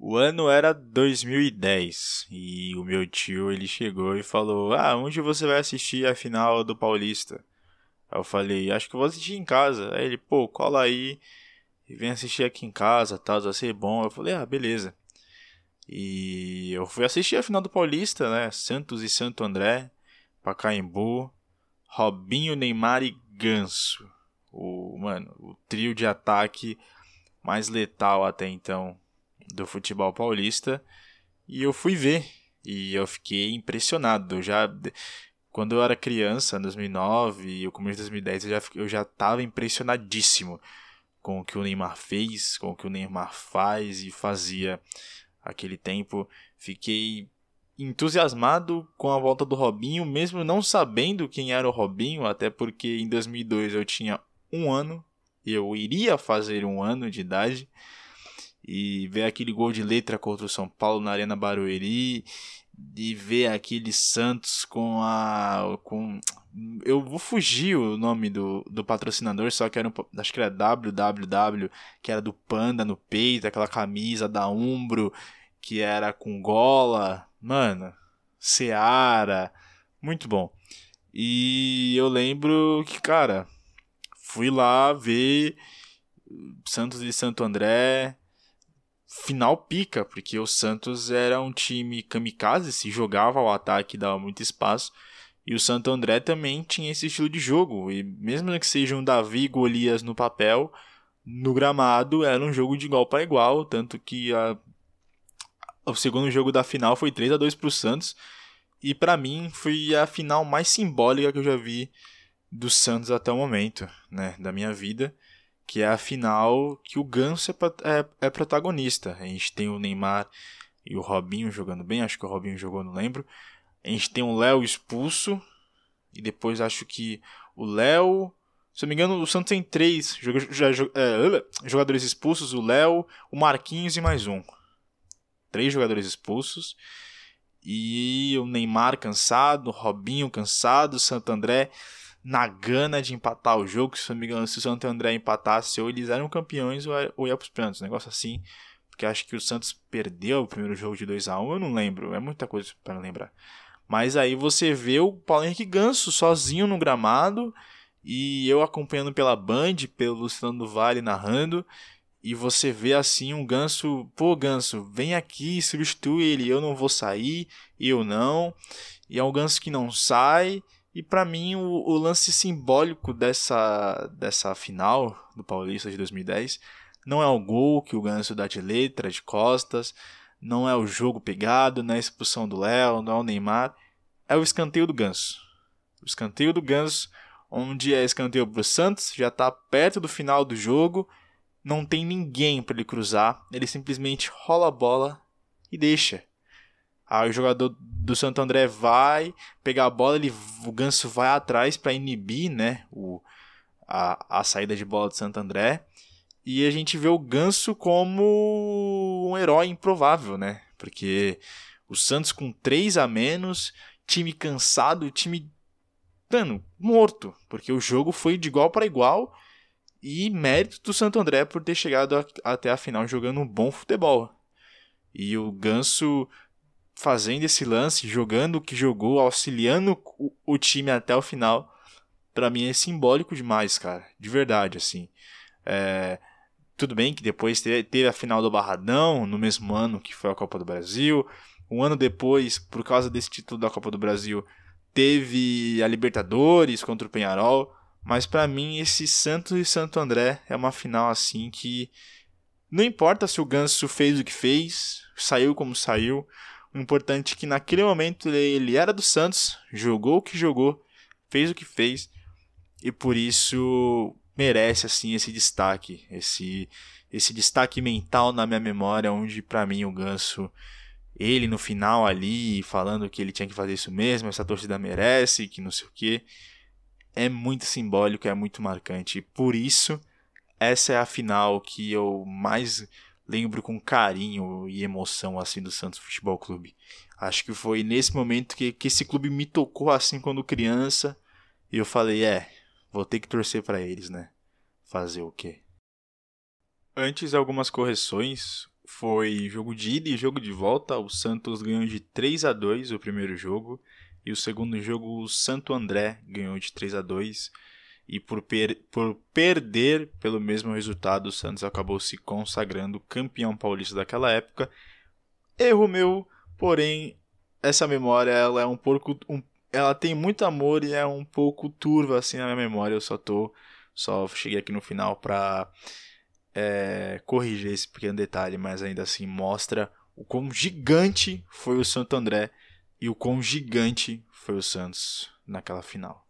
O ano era 2010 e o meu tio ele chegou e falou: Ah, onde você vai assistir a final do Paulista? Aí eu falei: Acho que vou assistir em casa. Aí ele: Pô, cola aí e vem assistir aqui em casa, tal, vai ser bom. Eu falei: Ah, beleza. E eu fui assistir a final do Paulista, né? Santos e Santo André, Pacaembu, Robinho, Neymar e Ganso. O, mano, o trio de ataque mais letal até então do futebol paulista e eu fui ver e eu fiquei impressionado. Eu já quando eu era criança, em 2009 e o começo de 2010, eu já eu já estava impressionadíssimo com o que o Neymar fez, com o que o Neymar faz e fazia aquele tempo. Fiquei entusiasmado com a volta do Robinho, mesmo não sabendo quem era o Robinho, até porque em 2002 eu tinha um ano, eu iria fazer um ano de idade e ver aquele gol de letra contra o São Paulo na Arena Barueri e ver aquele Santos com a com eu vou fugir o nome do, do patrocinador, só que era um, acho que era WWW, que era do Panda no peito, aquela camisa da Umbro que era com gola, mano, Seara, muito bom. E eu lembro que, cara, fui lá ver Santos e Santo André, final pica, porque o Santos era um time kamikaze, se jogava ao ataque, dava muito espaço. E o Santo André também tinha esse estilo de jogo. E mesmo que seja um Davi e Golias no papel, no gramado era um jogo de igual para igual. Tanto que a... o segundo jogo da final foi 3 a 2 para o Santos. E para mim foi a final mais simbólica que eu já vi do Santos até o momento, né, da minha vida que é a final que o Ganso é, é, é, protagonista. A gente tem o Neymar e o Robinho jogando bem, acho que o Robinho jogou, não lembro. A gente tem o Léo expulso, e depois acho que o Léo. Se não me engano, o Santos tem três é, jogadores expulsos: o Léo, o Marquinhos e mais um. Três jogadores expulsos. E o Neymar cansado, o Robinho cansado, o Santo André na gana de empatar o jogo. Se, não me engano, se o Santo André empatasse, ou eles eram campeões ou ia para os pênaltis. Um negócio assim. Porque acho que o Santos perdeu o primeiro jogo de 2 a 1 Eu não lembro. É muita coisa para lembrar. Mas aí você vê o Paulo Henrique Ganso sozinho no gramado. E eu acompanhando pela Band, pelo Luciano do Vale narrando. E você vê assim um ganso, pô, ganso, vem aqui, substitui ele, eu não vou sair, eu não. E é um ganso que não sai, e para mim o, o, lance simbólico dessa, dessa final do Paulista de 2010 não é o gol que o Ganso dá de letra, de costas, não é o jogo pegado, não é a expulsão do Léo, não é o Neymar, é o escanteio do Ganso. O escanteio do Ganso, onde é escanteio para o Santos, já está perto do final do jogo, não tem ninguém para ele cruzar, ele simplesmente rola a bola e deixa. Aí o jogador do Santo André vai pegar a bola, ele, o Ganso vai atrás para inibir né, o, a, a saída de bola do Santo André. E a gente vê o Ganso como um herói improvável, né? Porque o Santos com 3 a menos, time cansado, time mano, morto, porque o jogo foi de igual para igual e mérito do Santo André por ter chegado a, até a final jogando um bom futebol. E o Ganso fazendo esse lance, jogando o que jogou, auxiliando o, o time até o final, para mim é simbólico demais, cara. De verdade, assim. É, tudo bem que depois teve, a final do Barradão, no mesmo ano que foi a Copa do Brasil. Um ano depois, por causa desse título da Copa do Brasil, teve a Libertadores contra o Penharol. Mas para mim, esse Santos e Santo André é uma final assim que. Não importa se o Ganso fez o que fez, saiu como saiu. Importante que naquele momento ele era do Santos, jogou o que jogou, fez o que fez e por isso merece assim esse destaque, esse esse destaque mental na minha memória, onde para mim o Ganso ele no final ali falando que ele tinha que fazer isso mesmo, essa torcida merece, que não sei o que, é muito simbólico, é muito marcante. Por isso essa é a final que eu mais lembro com carinho e emoção assim do Santos Futebol Clube. Acho que foi nesse momento que, que esse clube me tocou assim quando criança e eu falei, é, vou ter que torcer para eles, né? Fazer o quê? Antes algumas correções. foi jogo de ida e jogo de volta. O Santos ganhou de 3 a 2 o primeiro jogo. E o segundo jogo, o Santo André ganhou de 3 a 2 E por, per por perder pelo mesmo resultado, o Santos acabou se consagrando campeão paulista daquela época. Erro meu, porém, essa memória ela é um pouco. Um, ela tem muito amor e é um pouco turva assim na minha memória. Eu só tô. Só cheguei aqui no final pra é, corrigir esse pequeno detalhe, mas ainda assim mostra o quão gigante foi o Santo André e o quão gigante foi o Santos naquela final.